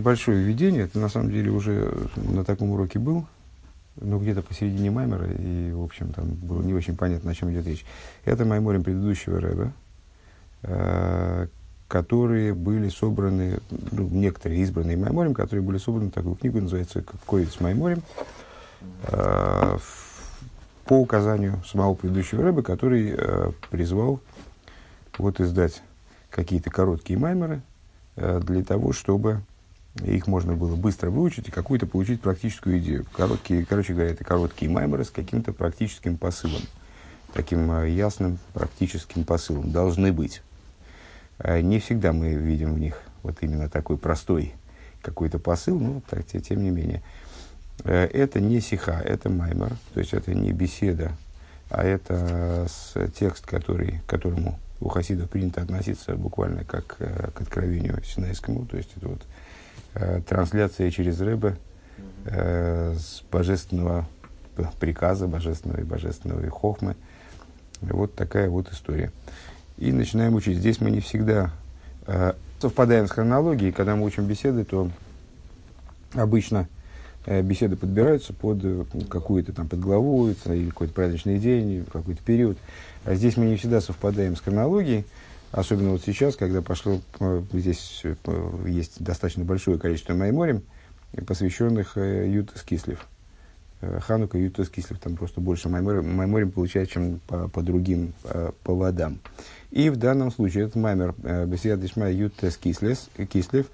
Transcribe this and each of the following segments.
небольшое введение. Это на самом деле уже на таком уроке был, но где-то посередине Маймера, и, в общем, там было не очень понятно, о чем идет речь. Это Майморем предыдущего Рэба, э, которые были собраны, ну, некоторые избранные Майморем, которые были собраны такую книгу, называется «Коиц Майморем», э, по указанию самого предыдущего Рэба, который э, призвал вот издать какие-то короткие маймеры э, для того, чтобы их можно было быстро выучить и какую-то получить практическую идею. Короткие, короче говоря, это короткие маймеры с каким-то практическим посылом. Таким э, ясным практическим посылом. Должны быть. Э, не всегда мы видим в них вот именно такой простой какой-то посыл, но так, тем не менее. Э, это не сиха, это маймер, то есть это не беседа, а это текст, который, которому у хасидов принято относиться буквально как к откровению синайскому, то есть это вот трансляция через рыбы э, с божественного приказа, божественного и божественного и хохмы. Вот такая вот история. И начинаем учить. Здесь мы не всегда э, совпадаем с хронологией. Когда мы учим беседы, то обычно э, беседы подбираются под э, какую-то там подглаву, или какой-то праздничный день, какой-то период. А здесь мы не всегда совпадаем с хронологией, особенно вот сейчас, когда пошло, э, здесь э, есть достаточно большое количество майморем, посвященных э, Ютас Кислев. Ханука Ютас Кислев, там просто больше майморем, майморем получается, чем по, по другим поводам. И в данном случае этот маймер Бесиад Ишма Ютас Кислев,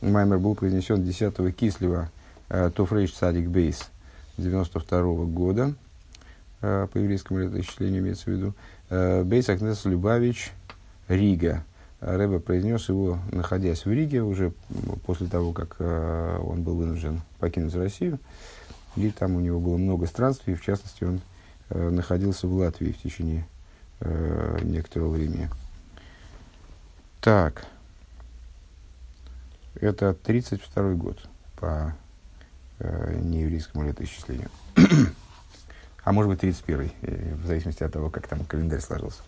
маймер был произнесен 10 Кислева Тофрейш Садик Бейс 92 года, по еврейскому летоисчислению имеется в виду, Э, Бейс Акнес Любавич Рига. Рэбе произнес его, находясь в Риге, уже после того, как э, он был вынужден покинуть Россию. И там у него было много странствий, в частности, он э, находился в Латвии в течение некоторого времени. Так, это 32 год по нееврейскому летоисчислению. а может быть 31 э, в зависимости от того, как там календарь сложился.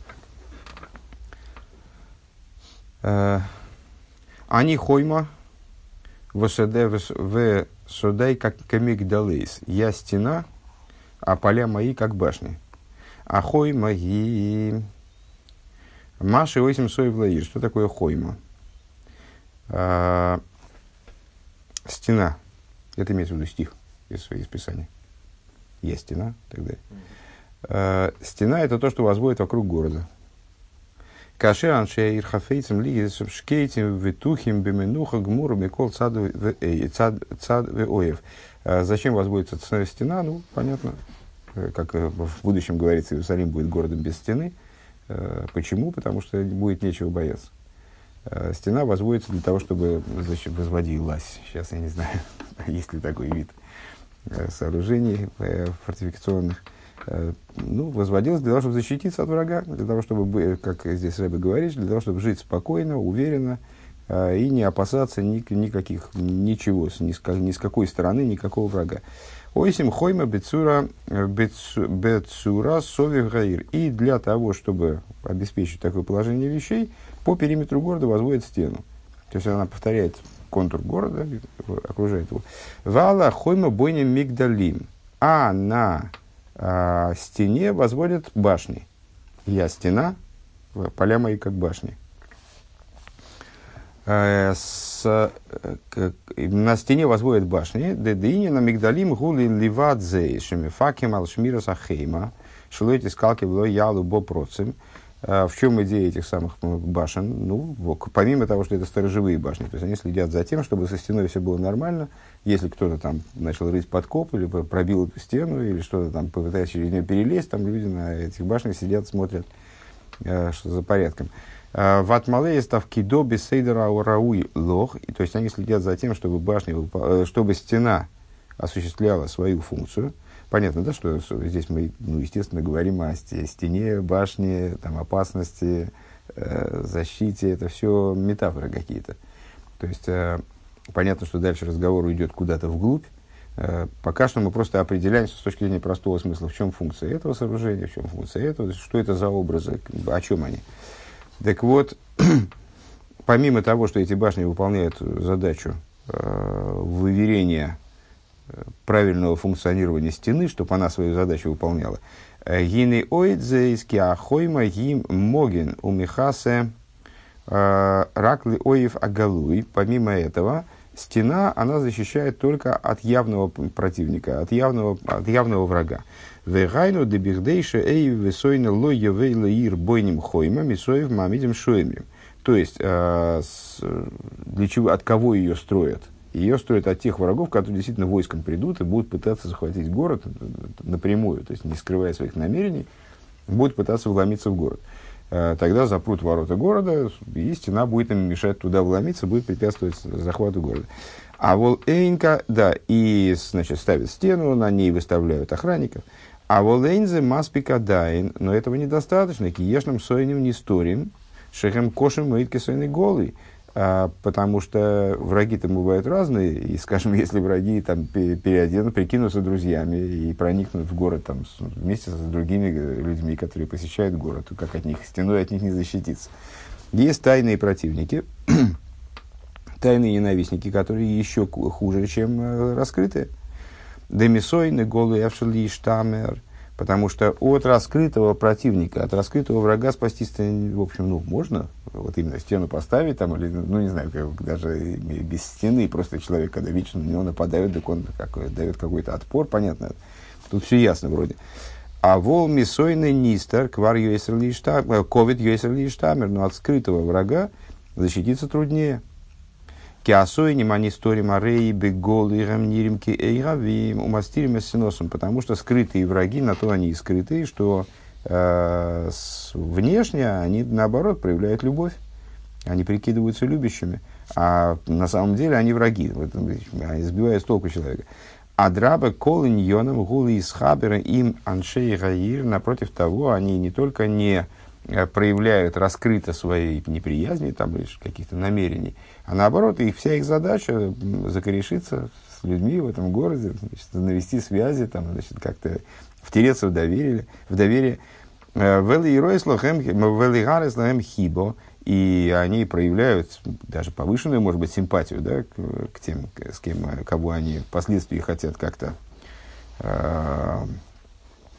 Э, они хойма в содей как камигдалейс. Я стена, а поля мои как башни. А хойма и Маши 8 соев лаир. Что такое хойма? А, стена. Это имеется в виду стих из, из Писания есть стена и так далее. Э, стена – это то, что возводит вокруг города. Кашер аншей ирхафейцем лиги шкейтим витухим беменуха гмуру микол цад оев. Э, зачем возводится стена? Ну, понятно, э, как в будущем говорится, Иерусалим будет городом без стены. Почему? Потому что будет нечего бояться. Стена возводится для того, чтобы возводилась. Сейчас я не знаю, есть ли такой вид Э, сооружений э, фортификационных, э, ну, возводилось для того, чтобы защититься от врага, для того, чтобы, как здесь Рэбе говорит, для того, чтобы жить спокойно, уверенно и не опасаться ни, никаких, ничего, ни с, ни с какой стороны, никакого врага. Ойсим хойма бецура, бецура сови гаир. И для того, чтобы обеспечить такое положение вещей, по периметру города возводят стену. То есть она повторяет контур города, окружает его. Вала хойма бойня мигдалим. А на а, стене возводят башни. Я стена, поля мои как башни. Э, с, э, на стене возводят башни. Дедини на мигдалим гули ливадзе факим алшмира сахейма. Шилуэти скалки было ялу бо процем. А в чем идея этих самых башен? Ну, помимо того, что это сторожевые башни, то есть они следят за тем, чтобы со стеной все было нормально. Если кто-то там начал рыть подкоп или пробил стену, или что-то там попытается через нее перелезть, там люди на этих башнях сидят, смотрят, э, что за порядком. А в Атмале ставки до бессейдера рауи лох, то есть они следят за тем, чтобы башня, э, чтобы стена осуществляла свою функцию – Понятно, да, что здесь мы, ну, естественно, говорим о стене, башне, там, опасности, э, защите. Это все метафоры какие-то. То есть, э, понятно, что дальше разговор уйдет куда-то вглубь. Э, пока что мы просто определяемся с точки зрения простого смысла, в чем функция этого сооружения, в чем функция этого, что это за образы, о чем они. Так вот, помимо того, что эти башни выполняют задачу э, выверения правильного функционирования стены, чтобы она свою задачу выполняла. Гины ойдзе из киахойма гим моген у михасе ракли оев агалуй. Помимо этого, стена, она защищает только от явного противника, от явного, от явного врага. Вегайну дебихдейша эй весойна ло явейла ир бойним хойма мисоев мамидим шоймрим. То есть, для чего, от кого ее строят? Ее строят от тех врагов, которые действительно войском придут и будут пытаться захватить город напрямую, то есть не скрывая своих намерений, будут пытаться вломиться в город. Тогда запрут ворота города, и стена будет им мешать туда вломиться, будет препятствовать захвату города. А волэйнка, да, и, значит, ставят стену, на ней выставляют охранников. А волэйнзе маспика дайн, но этого недостаточно, киешным сойним не сторим, шехем кошем мыитки сойный голый. А, потому что враги там бывают разные, и, скажем, если враги там переоденут, прикинутся друзьями и проникнут в город там, вместе с другими людьми, которые посещают город, то как от них стеной от них не защититься. Есть тайные противники, тайные ненавистники, которые еще хуже, чем э, раскрытые. Демисойны, голый Эвшели Штамер – Потому что от раскрытого противника, от раскрытого врага спастись, в общем, ну, можно. Вот именно стену поставить там, или, ну, не знаю, как, даже без стены, просто человек, когда вечно на него нападают, так он какой, дает какой-то отпор, понятно. Тут все ясно вроде. А вол мисойный нистер, квар юэсер ковид юэсер но от скрытого врага защититься труднее. Киасой немани стори марей бегол и рамниримки эйравим умастирим синосом, потому что скрытые враги, на то они и скрытые, что э, с, внешне они наоборот проявляют любовь, они прикидываются любящими, а на самом деле они враги, в этом, они сбивают с толку человека. А драба колыньоном гулы из хабера им аншей гаир, напротив того, они не только не Э, проявляют раскрыто свои неприязни, там, лишь каких-то намерений, а наоборот, их, вся их задача закорешиться с людьми в этом городе, значит, навести связи, там, значит, как-то втереться в доверие. В доверие. Э, хибо, и они проявляют даже повышенную, может быть, симпатию да, к, к тем, с кем, кого они впоследствии хотят как-то, э,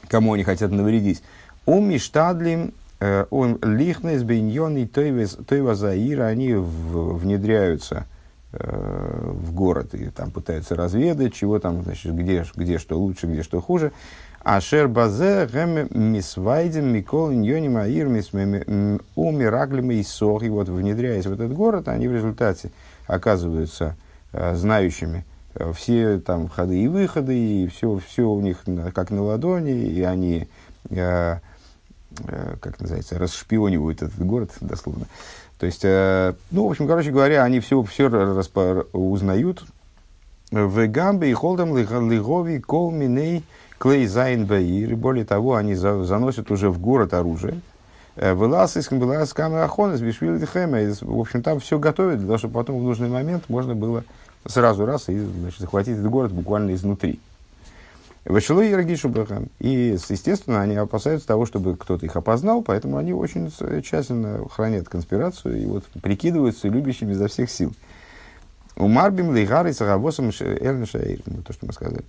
кому они хотят навредить. Ум штадлим Э, он лихнес бейньон и тойва заира, они внедряются э, в город и там пытаются разведать, чего там, значит, где, где что лучше, где что хуже. А шер базе гэм мисвайдем микол ньоним аир у мираглем и сох. И вот внедряясь в этот город, они в результате оказываются э, знающими все там входы и выходы, и все, все у них как на ладони, и они Э, как называется, расшпионивают этот город, дословно. То есть, э, ну, в общем, короче говоря, они все, все распо, узнают. В Гамбе и Холдам Лигови Кол Миней Клей Зайн Баир. Более того, они за, заносят уже в город оружие. Э, Вылаз из Камбелас Камерахонес Бишвили В общем, там все готовят для того, чтобы потом в нужный момент можно было сразу раз и значит, захватить этот город буквально изнутри. Иргишу Брахам. И, естественно, они опасаются того, чтобы кто-то их опознал, поэтому они очень тщательно хранят конспирацию и вот прикидываются любящими изо всех сил. У Марбим Лейгары Саравосом Эрншаир, то, что мы сказали.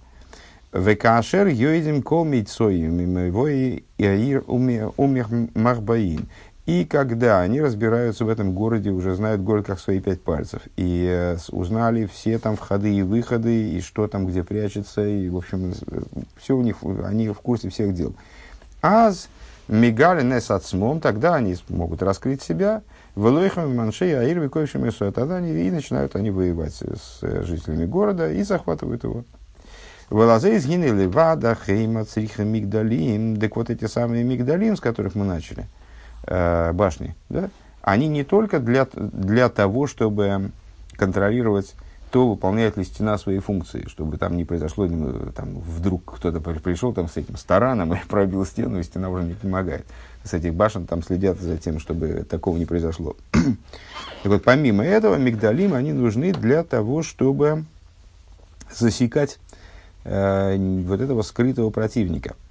Векашер йоидим кол митсоим, его и умех махбаин. И когда они разбираются в этом городе, уже знают город как свои пять пальцев, и э, узнали все там входы и выходы, и что там где прячется, и, в общем, э, все у них, они в курсе всех дел. Аз мигали нес отсмом, тогда они могут раскрыть себя, Велойхам маншей аир виковшим тогда они и начинают они воевать с жителями города и захватывают его. Вылазы изгинили вада, хейма, цриха, мигдалим. Так вот эти самые мигдалим, с которых мы начали – э, башни, да, они не только для, для того, чтобы контролировать то, выполняет ли стена свои функции, чтобы там не произошло, там, вдруг кто-то пришел там с этим стараном и пробил стену, и стена уже не помогает. С этих башен там следят за тем, чтобы такого не произошло. так вот, помимо этого, мигдалим, они нужны для того, чтобы засекать э, вот этого скрытого противника –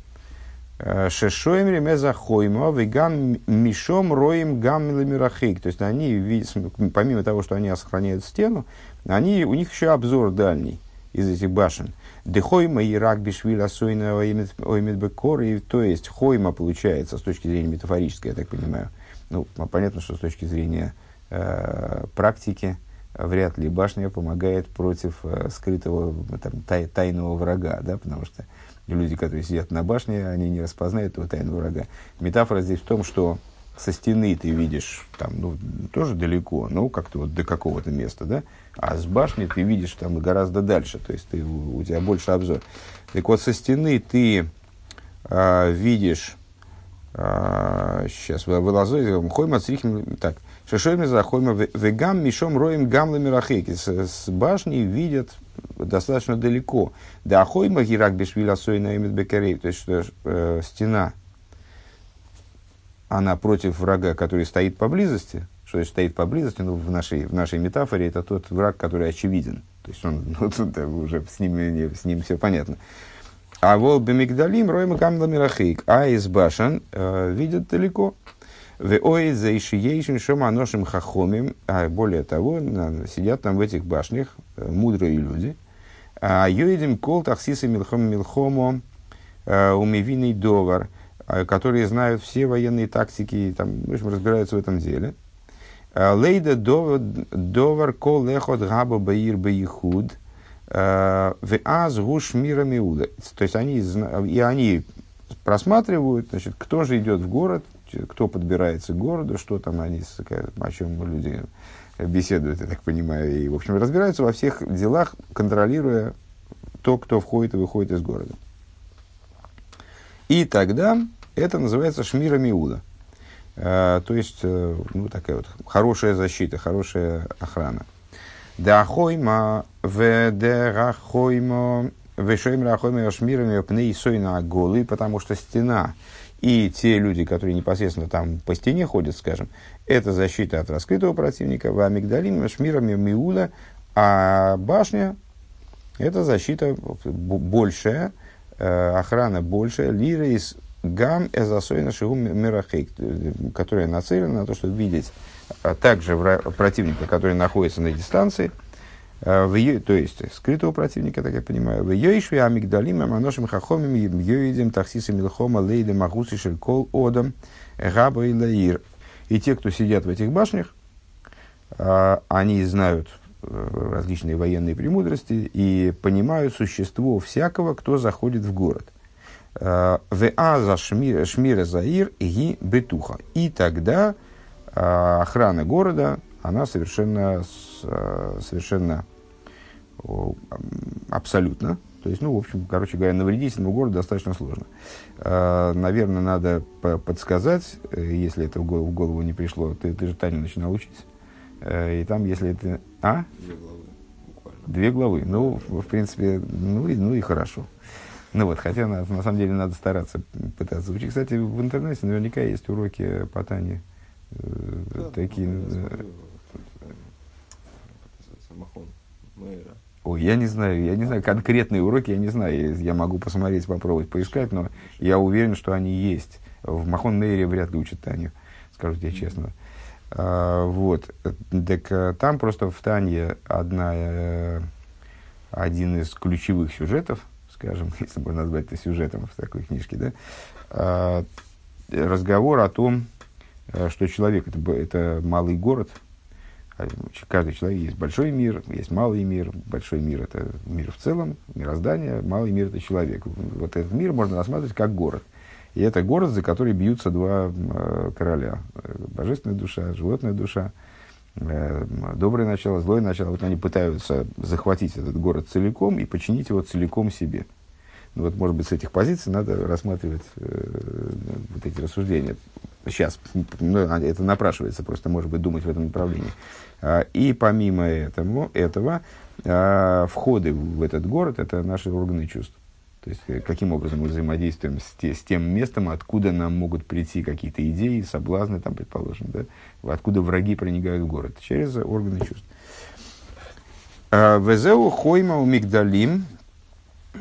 Шешоем ремеза хойма, веган мишом роем гам мирахейк. То есть они, помимо того, что они сохраняют стену, они, у них еще обзор дальний из этих башен. Дехойма и рак бишвиля сойна оймедбекор. То есть хойма получается с точки зрения метафорической, я так понимаю. Ну, понятно, что с точки зрения э, практики вряд ли башня помогает против э, скрытого там, тай, тайного врага, да, потому что люди, которые сидят на башне, они не распознают этого тайного врага. Метафора здесь в том, что со стены ты видишь там, ну, тоже далеко, ну, как-то вот до какого-то места, да, а с башни ты видишь там гораздо дальше, то есть ты, у тебя больше обзор. Так вот, со стены ты э, видишь, э, сейчас, вылазой, хойма црихим, так, шешойми за хойма вегам мишом роем гамла мирахеки, с башни видят достаточно далеко. Да хойма гирак бешвиля сойна имит бекарей, то есть, что э, стена, она против врага, который стоит поблизости, что есть стоит поблизости, ну, в нашей, в нашей метафоре, это тот враг, который очевиден. То есть он, ну, тут уже с ним, с ним все понятно. А вол бемигдалим роем камла мирахейк. А из башен э, видят далеко. Хахомим. А более того, сидят там в этих башнях э, мудрые люди. А йоидим кол тахсиса милхом милхомо э, умивиный довар э, которые знают все военные тактики, там, в общем, разбираются в этом деле. Лейда довар ко лехот габа баир баихуд. В аз гуш мира миуда. То есть они, и они просматривают, значит, кто же идет в город, кто подбирается к городу, что там они, о чем люди беседуют, я так понимаю, и, в общем, разбираются во всех делах, контролируя то, кто входит и выходит из города. И тогда это называется шмира миуда. Э, то есть, э, ну, такая вот хорошая защита, хорошая охрана. Дахойма ведерахойма вешойм рахойма шмирами пней сойна голы, потому что стена и те люди, которые непосредственно там по стене ходят, скажем, это защита от раскрытого противника, в амигдалим шмирами миула, а башня это защита большая, э, охрана большая, лира из гам эзасойна шигу мирахейк, которая нацелена на то, чтобы видеть а также противника, который находится на дистанции, э, в ее, то есть скрытого противника, так я понимаю, в ее ишве амигдалим аманошим хахомим йоидим таксисом милхома лейдем агуси шелькол одам габа и лаир. И те, кто сидят в этих башнях, э, они знают э, различные военные премудрости и понимают существо всякого, кто заходит в город. В аза шмира заир и бетуха. И тогда охрана города, она совершенно, э, совершенно абсолютно. То есть, ну, в общем, короче говоря, навредить этому городу достаточно сложно. А, наверное, надо подсказать, э, если это в голову, не пришло. Ты, ты же Таня начинал учиться. Э, и там, если это... А? Две главы. Буквально. Две главы. Ну, в принципе, ну и, ну и хорошо. Ну вот, хотя на, на самом деле надо стараться пытаться учить. Кстати, в интернете наверняка есть уроки по Тане да, такие... Самохон Ой, я не знаю, я не знаю, конкретные уроки, я не знаю, я могу посмотреть, попробовать поискать, но я уверен, что они есть. В Махон Мейре вряд ли учат Таню, скажу тебе честно. А, вот, так э, там просто в Тане одна, э, один из ключевых сюжетов, скажем, если можно назвать это сюжетом в такой книжке, да, а, разговор о том, Э, что человек это, это малый город. Каждый человек есть большой мир, есть малый мир. Большой мир это мир в целом, мироздание, малый мир это человек. Вот этот мир можно рассматривать как город. И это город, за который бьются два э, короля. Божественная душа, животная душа, э, доброе начало, злое начало. Вот они пытаются захватить этот город целиком и подчинить его целиком себе. Вот, может быть, с этих позиций надо рассматривать э, вот эти рассуждения сейчас, ну, а, это напрашивается просто, может быть, думать в этом направлении. А, и помимо этому, этого, а, входы в этот город – это наши органы чувств. То есть, э, каким образом мы взаимодействуем с, те, с тем местом, откуда нам могут прийти какие-то идеи, соблазны, там, предположим, да? откуда враги проникают в город, через органы чувств. Везеу хойма у мигдалим,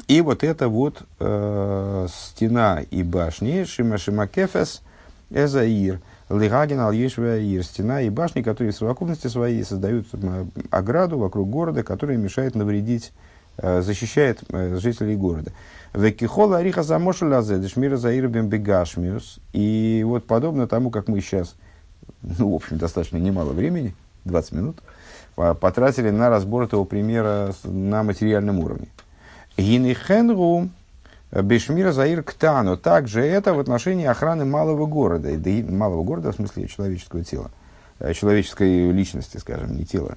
И вот это вот э, стена и башни Шима Шима Кефес Эзаир Лигаген Ал Ир стена и башни, которые в совокупности своей создают э, ограду вокруг города, которая мешает навредить, э, защищает э, жителей города. Векихола Ариха Замошу Лазе Дешмира Заир Бегашмиус. И вот подобно тому, как мы сейчас, ну, в общем, достаточно немало времени, 20 минут, потратили на разбор этого примера на материальном уровне. Гинихенру Бешмира Заир Ктану. Также это в отношении охраны малого города. Малого города в смысле человеческого тела. Э, человеческой личности, скажем, не тела,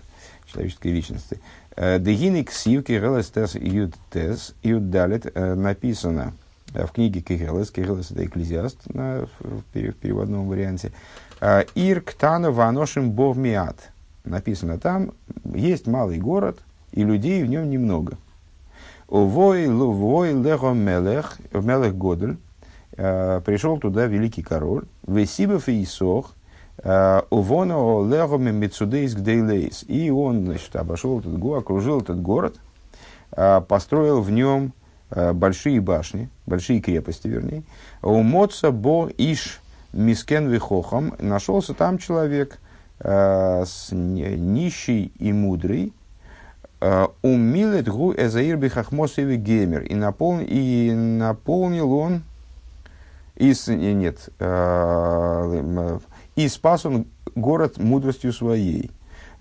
человеческой личности. Э, Дегини ксив кирелес тес юдтес юддалит э, написано в книге Кирелес, Кирелес это экклезиаст на, в переводном варианте, Ир ктану ваношим бовмиат. Написано там, есть малый город, и людей в нем немного. Вой лувой лего мелех, мелех годель, э, пришел туда великий король, весибов и сох, э, увоно легоми мецудейс гдейлейс. И он, значит, обошел этот город, окружил этот город, э, построил в нем большие башни, большие крепости, вернее. У Моца бо иш мискен вихохам нашелся там человек с нищий и мудрый, Умилет гу эзаир бихахмосеви геймер. И, напол... и наполнил он из, нет, э, и спас он город мудростью своей.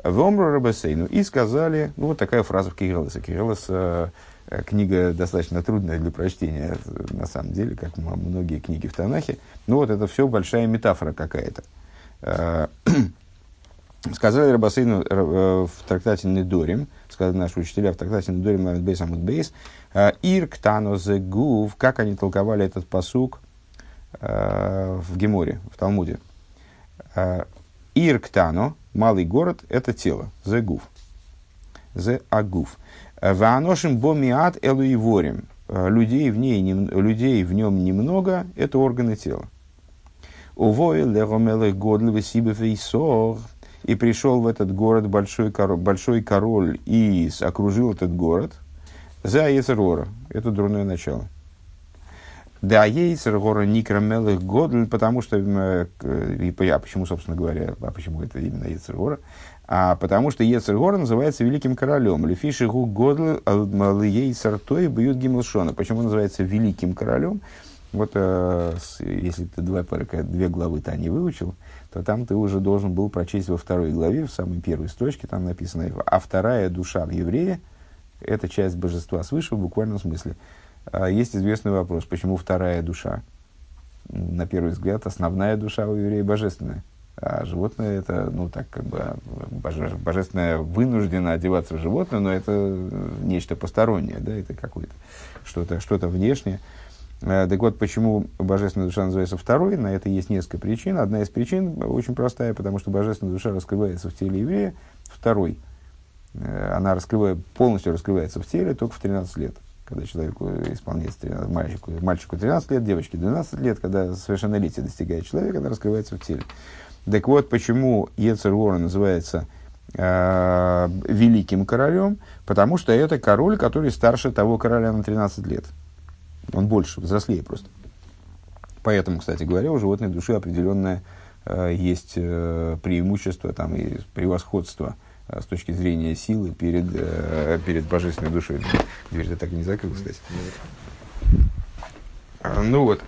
В Омру Рабасейну. И сказали, ну вот такая фраза в Кириллосе. Кириллос э, книга достаточно трудная для прочтения, на самом деле, как многие книги в Танахе. Ну вот это все большая метафора какая-то. Сказали Рабасейну в трактате Недорим, сказали наши учителя в трактате Недорим Ламет Бейс Амут Бейс, Ир Ктано Гув, как они толковали этот посук в Геморе, в Талмуде. Ир Ктано, малый город, это тело, Зегув. Зе Агув. Вааношим бомиат элуиворим. Людей в, ней, людей в нем немного, это органы тела. Увой легомелы годлы сибы фейсор и пришел в этот город большой король, большой король и окружил этот город, за Ецергора. Это дурное начало. Да, Ецергора Никрамелых Годль, потому что, э, и, а почему, собственно говоря, а почему это именно Ецергора? А потому что Ецергора называется великим королем. Лефиши Гу Годль Ейцертой бьют Гимлшона. Почему называется великим королем? Вот э, если ты два, две главы Тани выучил, то там ты уже должен был прочесть во второй главе, в самой первой строчке, там написано, а вторая душа в еврее – это часть божества свыше в буквальном смысле. А есть известный вопрос, почему вторая душа? На первый взгляд, основная душа у еврея божественная. А животное это, ну, так как бы, боже, божественное вынуждено одеваться в животное, но это нечто постороннее, да, это какое-то что-то, что-то внешнее. Э, так вот, почему божественная душа называется второй, на это есть несколько причин. Одна из причин очень простая, потому что божественная душа раскрывается в теле еврея второй. Э, она раскрывает, полностью раскрывается в теле только в 13 лет, когда человеку исполняется 13, мальчику, мальчику 13 лет, девочке 12 лет, когда совершеннолетие достигает человека, она раскрывается в теле. Так вот, почему Ецер называется э, великим королем, потому что это король, который старше того короля на 13 лет. Он больше, взрослее просто. Поэтому, кстати говоря, у животной души определенное э, есть э, преимущество там, и превосходство э, с точки зрения силы перед, э, перед божественной душой. Дверь ты так и не закрыл, кстати. А, ну вот.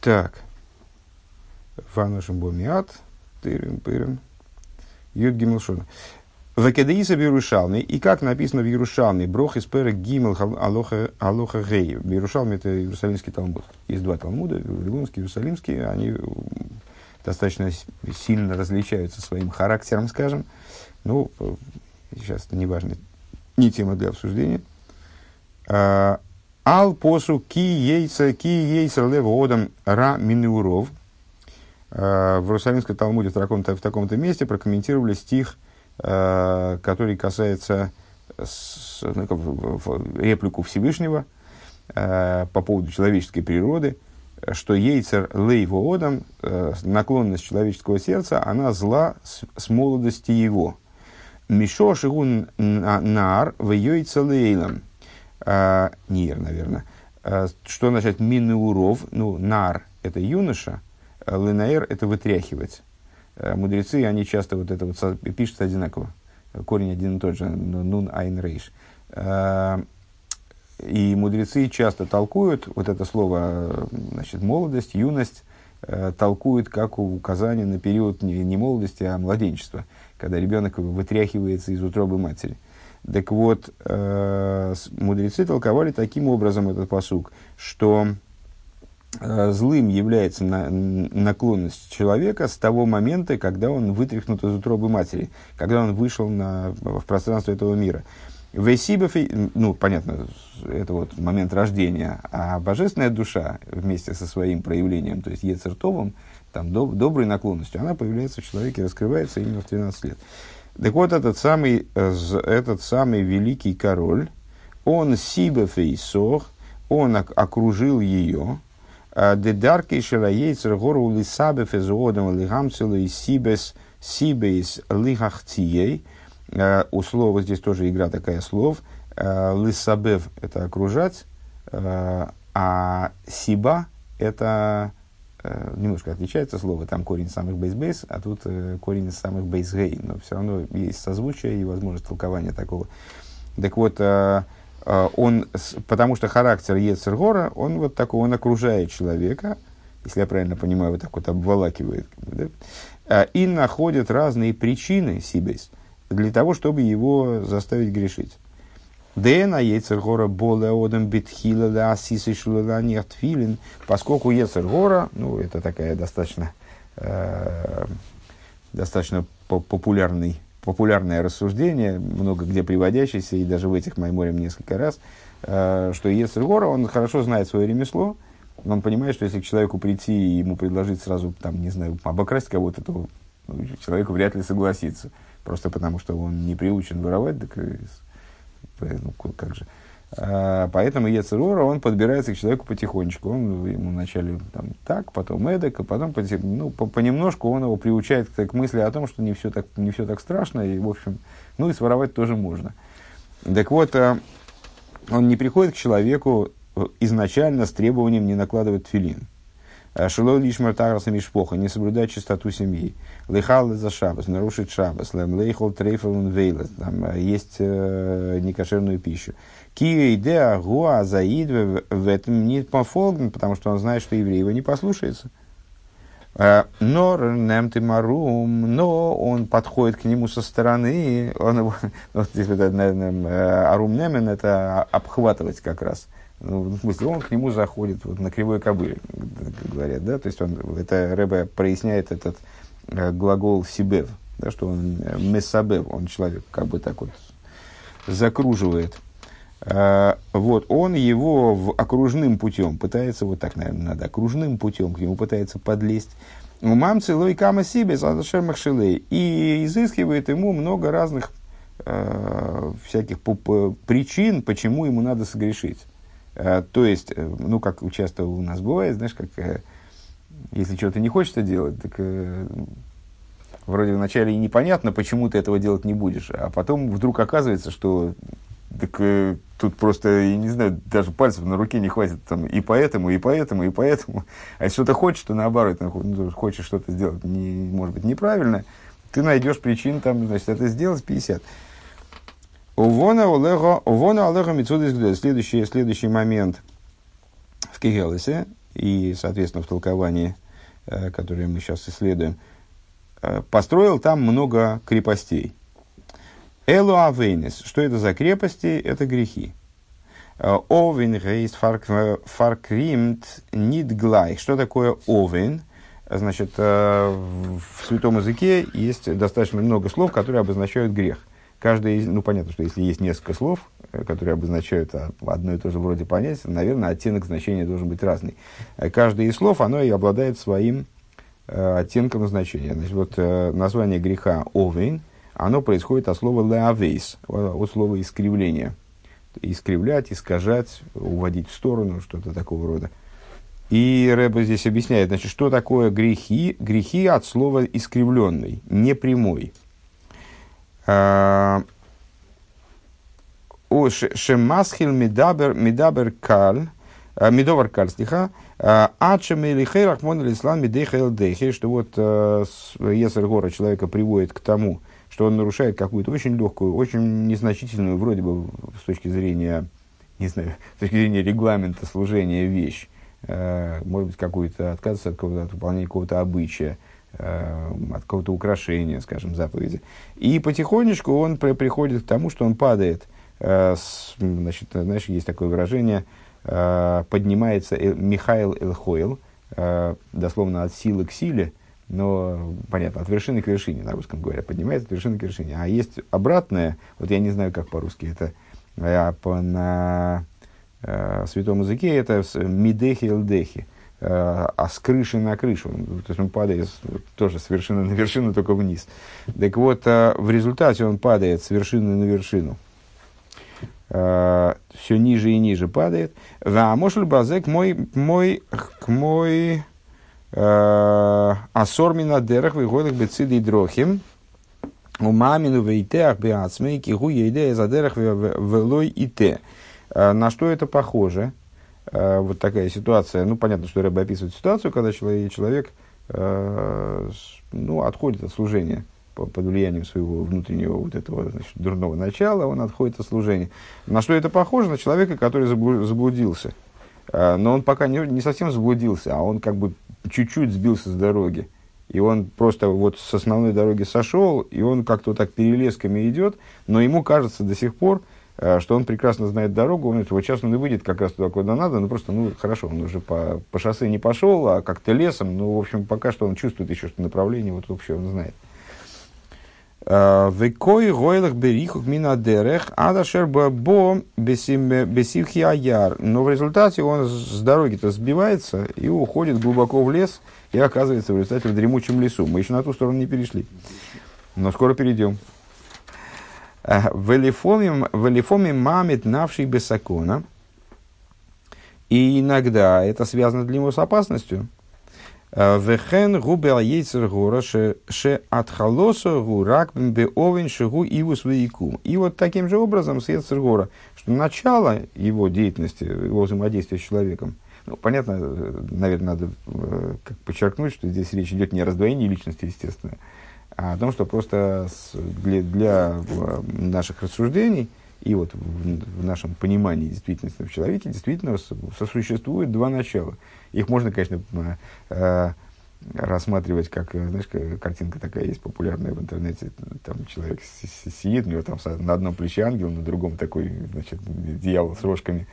Так. Ванушем Бомиат. Тырим, пырим. Юд Гимелшона. Векедеиса в Иерушалме, и как написано в Иерушалме, брох из пера Гимел Алоха Гей. В Иерушалме это Иерусалимский Талмуд. Есть два Талмуда, Вавилонский Иерусалимский, они достаточно сильно различаются своим характером, скажем. Ну, сейчас это не важно, не тема для обсуждения. А, Ал посу ки ейца ки ейца лев одам ра минеуров – Э, в Иерусалимском Талмуде в таком-то, в таком-то месте прокомментировали стих, э, который касается ну, реплику Всевышнего э, по поводу человеческой природы. что ейцер лейво одам, э, наклонность человеческого сердца, она зла с, молодости его. Мишо шигун нар в йойца лейлам. А, нир, наверное. Что означает минеуров? Ну, нар – это юноша, ленаэр – это вытряхивать. Мудрецы, они часто вот это вот пишут одинаково. Корень один и тот же, нун айн рейш. И мудрецы часто толкуют вот это слово, значит, молодость, юность, э, толкуют как указание на период не, молодости, а младенчества, когда ребенок вытряхивается из утробы матери. Так вот, э, мудрецы толковали таким образом этот посук, что э, злым является на, наклонность человека с того момента, когда он вытряхнут из утробы матери, когда он вышел на, в пространство этого мира. Вейсибов, ну, понятно, это вот момент рождения, а божественная душа вместе со своим проявлением, то есть Ецертовым, там, доб, доброй наклонностью, она появляется в человеке, раскрывается именно в 13 лет. Так вот, этот самый, этот самый великий король, он сибефейсох, он окружил ее, дедарки шелаейцер гору лисабеф эзуодом лихамцелу и сибес сибейс лихахтией – Э, у слова здесь тоже игра такая слов. Э, лысабев – это окружать, э, а сиба – это немножко отличается слово, там корень самых бейс-бейс, а тут корень самых бейс-гей, но все равно есть созвучие и возможность толкования такого. Так вот, он, потому что характер Ецергора, он вот такой, он окружает человека, если я правильно понимаю, вот так вот обволакивает, да, и находит разные причины сибейс – для того, чтобы его заставить грешить. Дэна Ецергора боле одам битхила да асисы шлила нехтфилин, поскольку Ецергора, ну, это такая достаточно, э, достаточно популярный, популярное рассуждение, много где приводящееся, и даже в этих Майморем несколько раз, э, что Ецергора, он хорошо знает свое ремесло, он понимает, что если к человеку прийти и ему предложить сразу, там, не знаю, обокрасть кого-то, то ну, человеку вряд ли согласится просто потому что он не приучен воровать, так ну, как же. Поэтому Ецерора, он подбирается к человеку потихонечку. Он ему вначале там, так, потом эдак, а потом ну, по, понемножку он его приучает к, к мысли о том, что не все, так, не все так страшно, и, в общем, ну и своровать тоже можно. Так вот, а, он не приходит к человеку изначально с требованием не накладывать филин. А, Шило лишмар таграса мишпоха, не соблюдать чистоту семьи. Лейхал за шабас, нарушить шабас. Лем лейхал трейфел вейла, там а, есть э, некошерную пищу. Кио идея гуа заид в этом не пофолген, потому что он знает, что еврей его не послушается. А, но немты марум, но он подходит к нему со стороны, он его, вот здесь вот, наверное, э, арум немен, это обхватывать как раз. Ну, в смысле, он к нему заходит вот, на кривой кобыле, говорят, да, то есть он, это Рэбе проясняет этот э, глагол сибев, да, что он э, месабев, он человек как бы так вот закруживает. Э, вот, он его в окружным путем пытается, вот так, наверное, надо, окружным путем к нему пытается подлезть. У мамцы лой кама себе и изыскивает ему много разных э, всяких причин, почему ему надо согрешить. Э, то есть, э, ну, как часто у нас бывает, знаешь, как э, если что-то не хочется делать, так вроде вначале и непонятно, почему ты этого делать не будешь, а потом вдруг оказывается, что так э, тут просто, я не знаю, даже пальцев на руке не хватит там и поэтому, и поэтому, и поэтому. А если что-то хочешь, то наоборот, ну, хочешь что-то сделать, не, может быть, неправильно, ты найдешь причин там, значит, это сделать 50. Увона Олега Мицудис Следующий, следующий момент в Кигелесе и, соответственно, в толковании, э, которое мы сейчас исследуем, э, построил там много крепостей. Элу Авейнис. Что это за крепости? Это грехи. Э, Овен гейст фаркримт нидглайх. Что такое овен? Значит, в святом языке есть достаточно много слов, которые обозначают грех. Каждый из, ну понятно, что если есть несколько слов, э, которые обозначают а, одно и то же вроде понятия, наверное, оттенок значения должен быть разный. Э, каждое из слов, оно и обладает своим э, оттенком значения. Значит, вот э, название греха овейн, оно происходит от слова леавейс, от слова искривление. Искривлять, искажать, уводить в сторону, что-то такого рода. И Рэба здесь объясняет, значит, что такое грехи. Грехи от слова искривленный, непрямой. А, шемасхил медабер медабер каль, а, медовар каль, стиха, а, ачем или хейрах мон ислам медейхел дейхи, что вот если гора человека приводит к тому, что он нарушает какую-то очень легкую, очень незначительную, вроде бы с точки зрения, не знаю, с точки зрения регламента служения вещь, э, может быть, какую-то отказываться от, от выполнения какого-то обычая, э, от какого-то украшения, скажем, заповеди. И потихонечку он при, приходит к тому, что он падает. Э, значит, знаешь, есть такое выражение, поднимается Михаил Элхойл, дословно от силы к силе, но, понятно, от вершины к вершине, на русском говоря, поднимается от вершины к вершине. А есть обратное, вот я не знаю, как по-русски это, а по, на э, святом языке это мидехи элдехи, э, а с крыши на крышу. То есть он падает тоже с вершины на вершину, только вниз. Так вот, э, в результате он падает с вершины на вершину. Э, все ниже и ниже падает. А может базек мой, мой, к мой Асормина дерах выходах бециды и дрохим. У мамину вейтеах беацмей кигу ейде за дерах велой и те. На что это похоже? Вот такая ситуация. Ну, понятно, что Рэбе описывает ситуацию, когда человек, человек ну, отходит от служения под влиянием своего внутреннего вот этого значит, дурного начала, он отходит от служения. На что это похоже? На человека, который заблудился. Но он пока не, не совсем заблудился, а он как бы чуть-чуть сбился с дороги. И он просто вот с основной дороги сошел, и он как-то вот так перелесками идет, но ему кажется до сих пор, э, что он прекрасно знает дорогу, он, вот сейчас он и выйдет как раз туда, куда надо, ну просто, ну хорошо, он уже по, по шоссе не пошел, а как-то лесом, ну, в общем, пока что он чувствует еще, что направление вот вообще он знает. Векой гойлах берихук мина дерех, адашер бо бесивхи аяр. Но в результате он с дороги-то сбивается и уходит глубоко в лес и оказывается в результате в дремучем лесу. Мы еще на ту сторону не перешли. Но скоро перейдем. В элифоме мамит навший бесакона. И иногда это связано для него с опасностью. Вехен губел ейцер гора ше отхалоса гу рак беовен шигу иву свейку. И вот таким же образом с ейцер гора, что начало его деятельности, его взаимодействия с человеком, ну, понятно, наверное, надо э, как подчеркнуть, что здесь речь идет не о раздвоении личности, естественно, а о том, что просто для, для э, наших рассуждений и вот в, в нашем понимании действительности в человеке действительно сосуществует два начала – их можно, конечно, э, рассматривать как, э, знаешь, картинка такая есть популярная в интернете. Там человек сидит, у него там на одном плече ангел, на другом такой, значит, дьявол с рожками.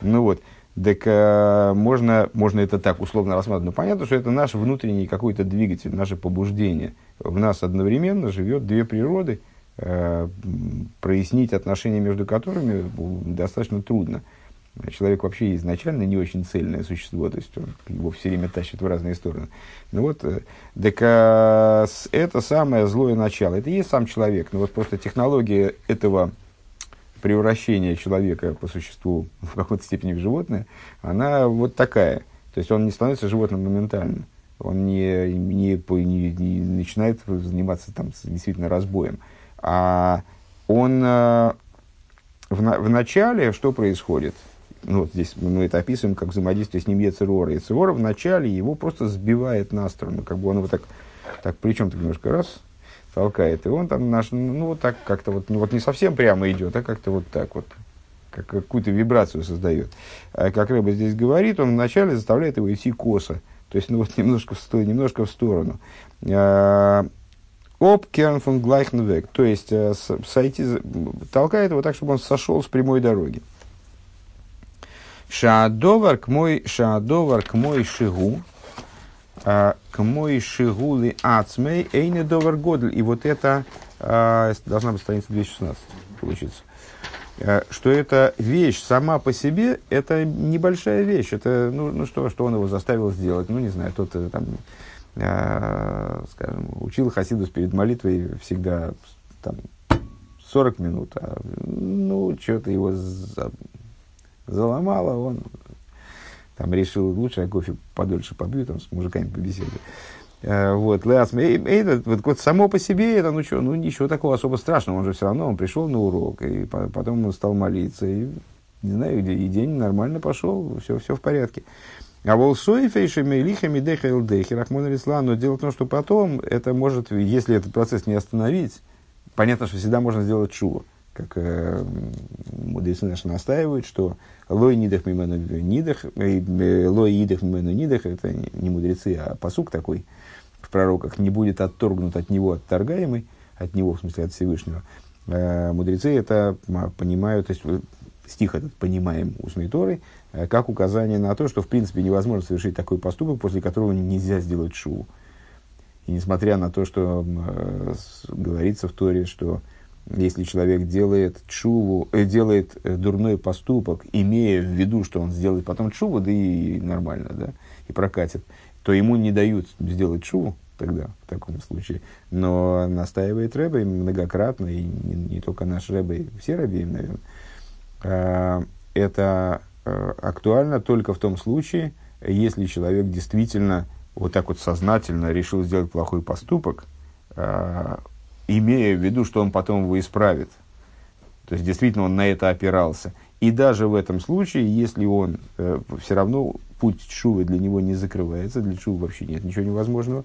Ну вот. Так э, можно, можно это так условно рассматривать. Но понятно, что это наш внутренний какой-то двигатель, наше побуждение. В нас одновременно живет две природы, э, прояснить отношения между которыми достаточно трудно человек вообще изначально не очень цельное существо, то есть он его все время тащит в разные стороны. Ну вот, э, так а, это самое злое начало, это и есть сам человек, но вот просто технология этого превращения человека по существу в какой-то степени в животное, она вот такая. То есть он не становится животным моментально. Он не, не, не, не начинает заниматься там действительно разбоем. А он э, в, в начале что происходит? Ну, вот здесь мы это описываем как взаимодействие с ним Ецерора. Ецерора вначале его просто сбивает на сторону, как бы он его так, так причем так немножко раз толкает, и он там наш, ну, вот так как-то вот, ну, вот не совсем прямо идет, а как-то вот так вот, как какую-то вибрацию создает. А как Рэба здесь говорит, он вначале заставляет его идти косо, то есть, ну, вот немножко в, немножко в сторону. А, Оп, керн фон Глайхнвек, то есть, э, сойти, толкает его так, чтобы он сошел с прямой дороги. Шаадовар к мой, шаадовар к мой шигу, а, к мой шигу ли ацмей, эйне довар годль. И вот это, а, должна быть страница 216, получится. А, что эта вещь сама по себе, это небольшая вещь. Это, ну, ну что, что он его заставил сделать? Ну, не знаю, тот там, скажем, учил Хасидус перед молитвой всегда там, 40 минут, а, ну, что-то его заломало, он там решил, лучше я кофе подольше побью, там с мужиками побеседую. Э, вот, это, вот, вот само по себе это, ну что, ну ничего такого особо страшного, он же все равно, он пришел на урок, и потом он стал молиться, и, не знаю, и день нормально пошел, все, все в порядке. А волсой фейшами лихами дехал дехи рахмон но дело в том, что потом это может, если этот процесс не остановить, понятно, что всегда можно сделать чуву как э, мудрецы наши настаивают, что лой нидах мимену нидах, э, лой идах мимену нидах, это не мудрецы, а посук такой в пророках, не будет отторгнут от него отторгаемый, от него, в смысле, от Всевышнего. Э, мудрецы это понимают, то есть стих этот понимаем устной Торой, э, как указание на то, что в принципе невозможно совершить такой поступок, после которого нельзя сделать шоу. И несмотря на то, что э, говорится в Торе, что если человек делает чуву, э, делает э, дурной поступок, имея в виду, что он сделает потом чуву, да и нормально, да, и прокатит, то ему не дают сделать чуву тогда, в таком случае. Но настаивает Рэбе многократно, и не, не только наш Рэбе, все Рэбе, наверное, э, это э, актуально только в том случае, если человек действительно вот так вот сознательно решил сделать плохой поступок, э, имея в виду, что он потом его исправит. То есть, действительно, он на это опирался. И даже в этом случае, если он э, все равно путь шувы для него не закрывается, для шувы вообще нет ничего невозможного,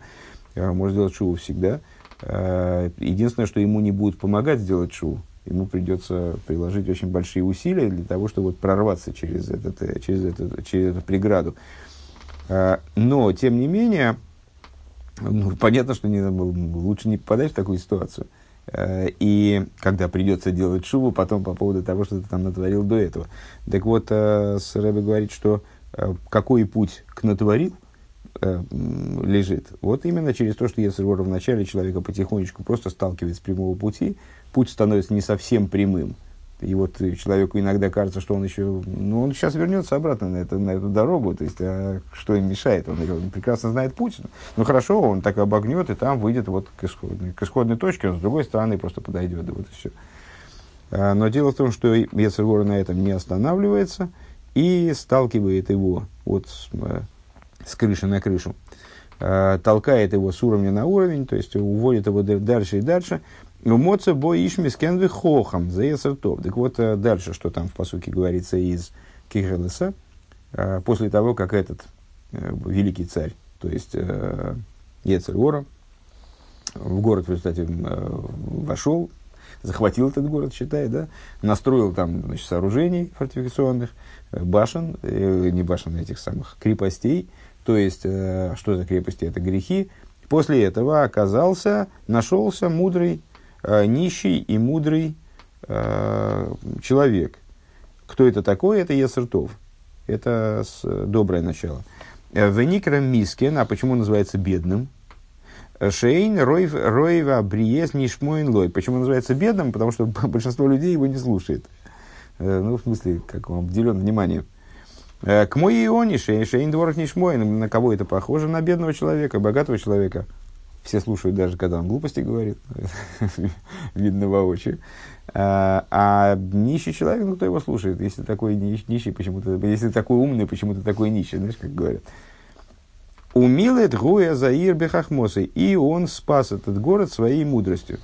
э, может сделать шуву всегда. Э, единственное, что ему не будут помогать сделать шуву, ему придется приложить очень большие усилия для того, чтобы вот прорваться через, этот, э, через, этот, через эту преграду. Э, но, тем не менее, ну, понятно, что не, лучше не попадать в такую ситуацию. Э, и когда придется делать шубу, потом по поводу того, что ты там натворил до этого. Так вот, э, Рэбе говорит, что э, какой путь к натворил лежит. Вот именно через то, что если в начале человека потихонечку просто сталкивает с прямого пути, путь становится не совсем прямым – и вот человеку иногда кажется, что он еще, ну, он сейчас вернется обратно на, это, на эту дорогу, то есть, а что им мешает? Он, он прекрасно знает путь. Ну, хорошо, он так обогнет, и там выйдет вот к исходной, к исходной точке, он с другой стороны просто подойдет, и вот и все. А, но дело в том, что Ецергора на этом не останавливается и сталкивает его вот с, э, с крыши на крышу, а, толкает его с уровня на уровень, то есть уводит его дальше и дальше, Моца бой ишмис кенвы хохам за топ. Так вот, э, дальше, что там в посуке говорится из Кихелеса, э, после того, как этот э, великий царь, то есть Ецергора, в город в результате вошел, захватил этот город, считай, да, настроил там значит, сооружений фортификационных, башен, не башен, а этих самых крепостей, то есть, что за крепости? Это грехи. После этого оказался, нашелся мудрый нищий и мудрый э, человек. Кто это такой? Это Есертов. Это с, доброе начало. Э, Веникра Мискен, а почему называется бедным? Шейн Ройва Бриес Нишмоин Лой. Почему называется бедным? Потому что большинство людей его не слушает. Э, ну, в смысле, как он обделен вниманием. Э, к мой ионе Шейн Дворах Нишмоин. На кого это похоже? На бедного человека, богатого человека. Все слушают даже, когда он глупости говорит, видно воочию. А, а нищий человек, ну, кто его слушает? Если такой нищий, почему-то, если такой умный, почему-то такой нищий, знаешь, как говорят. Умилет Гуя Заир Бехахмосы. И он спас этот город своей мудростью.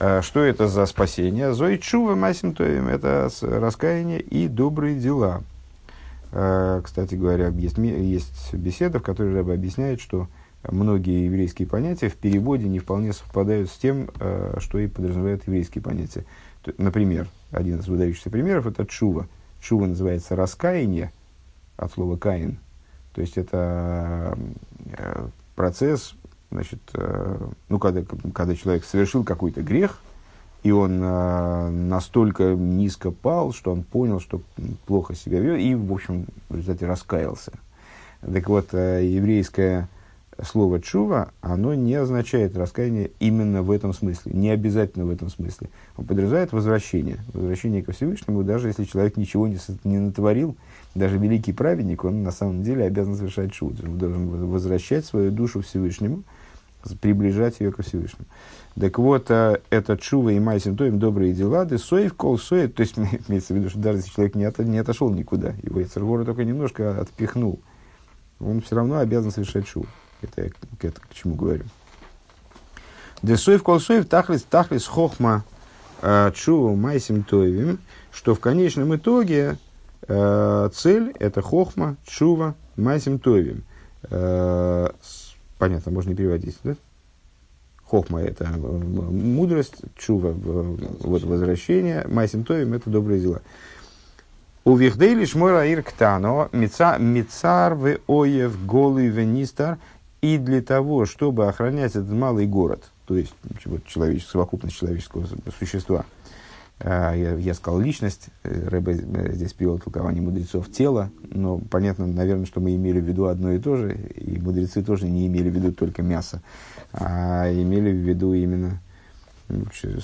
А, что это за спасение? Зоичува Масим это раскаяние и добрые дела. А, кстати говоря, есть, есть беседа, в которой Рэба объясняет, что многие еврейские понятия в переводе не вполне совпадают с тем, э, что и подразумевают еврейские понятия. Например, один из выдающихся примеров – это чува. Чува называется раскаяние от слова «каин». То есть, это э, процесс, значит, э, ну, когда, когда человек совершил какой-то грех, и он настолько низко пал, что он понял, что плохо себя ведет, и, в общем, в результате раскаялся. Так вот, еврейская слово чува, оно не означает раскаяние именно в этом смысле, не обязательно в этом смысле. Он подразумевает возвращение, возвращение ко Всевышнему, даже если человек ничего не, не натворил, даже великий праведник, он на самом деле обязан совершать чудо, он должен возвращать свою душу Всевышнему, приближать ее ко Всевышнему. Так вот, э, это чува и майсим тоим добрые дела, да соев кол соев, то есть имеется в виду, что даже если человек не, от, не отошел никуда, его Ецергора только немножко отпихнул, он все равно обязан совершать чуву. Это я к, это, к чему говорю. Десоев колсоев тахлис тахлис хохма э, чуву майсим тоевим, что в конечном итоге э, цель это хохма, чува, майсим тоевим. Э, понятно, можно не переводить, да? Хохма – это мудрость, чува – вот возвращение, майсим тоевим – это добрые дела. У Вихдейли Шмора Ирктано, Мицар в Оев Голый Венистар, и для того, чтобы охранять этот малый город, то есть вот, человечество, совокупность человеческого существа, а, я, я сказал личность, э, Рэбе э, здесь привел толкование мудрецов тела, но понятно, наверное, что мы имели в виду одно и то же, и мудрецы тоже не имели в виду только мясо, а имели в виду именно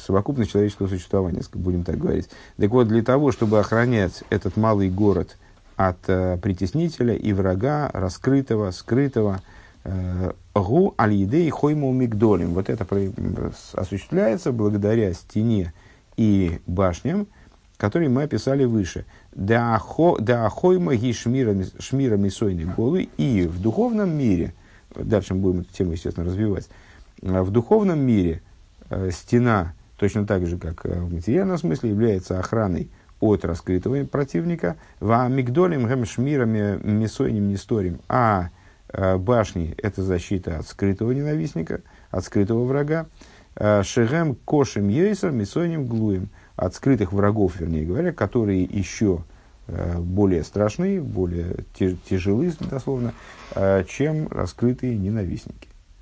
совокупность человеческого существования, будем так говорить. Так вот, для того, чтобы охранять этот малый город от э, притеснителя и врага, раскрытого, скрытого, гу аль-едей хойму мигдолем. Вот это осуществляется благодаря стене и башням, которые мы описали выше. Да ахойма ги шмира мисойны голы. И в духовном мире, дальше мы будем эту тему, естественно, развивать, в духовном мире – Э, стена, точно так же, как э, в материальном смысле, является охраной от раскрытого противника, в мигдолем гэм шмирами месойним несторим, а э, башни – это защита от скрытого ненавистника, от скрытого врага, шегем кошем ейсер месойним глуем, от скрытых врагов, вернее говоря, которые еще более страшны, более тяжелы, дословно, чем раскрытые ненавистники.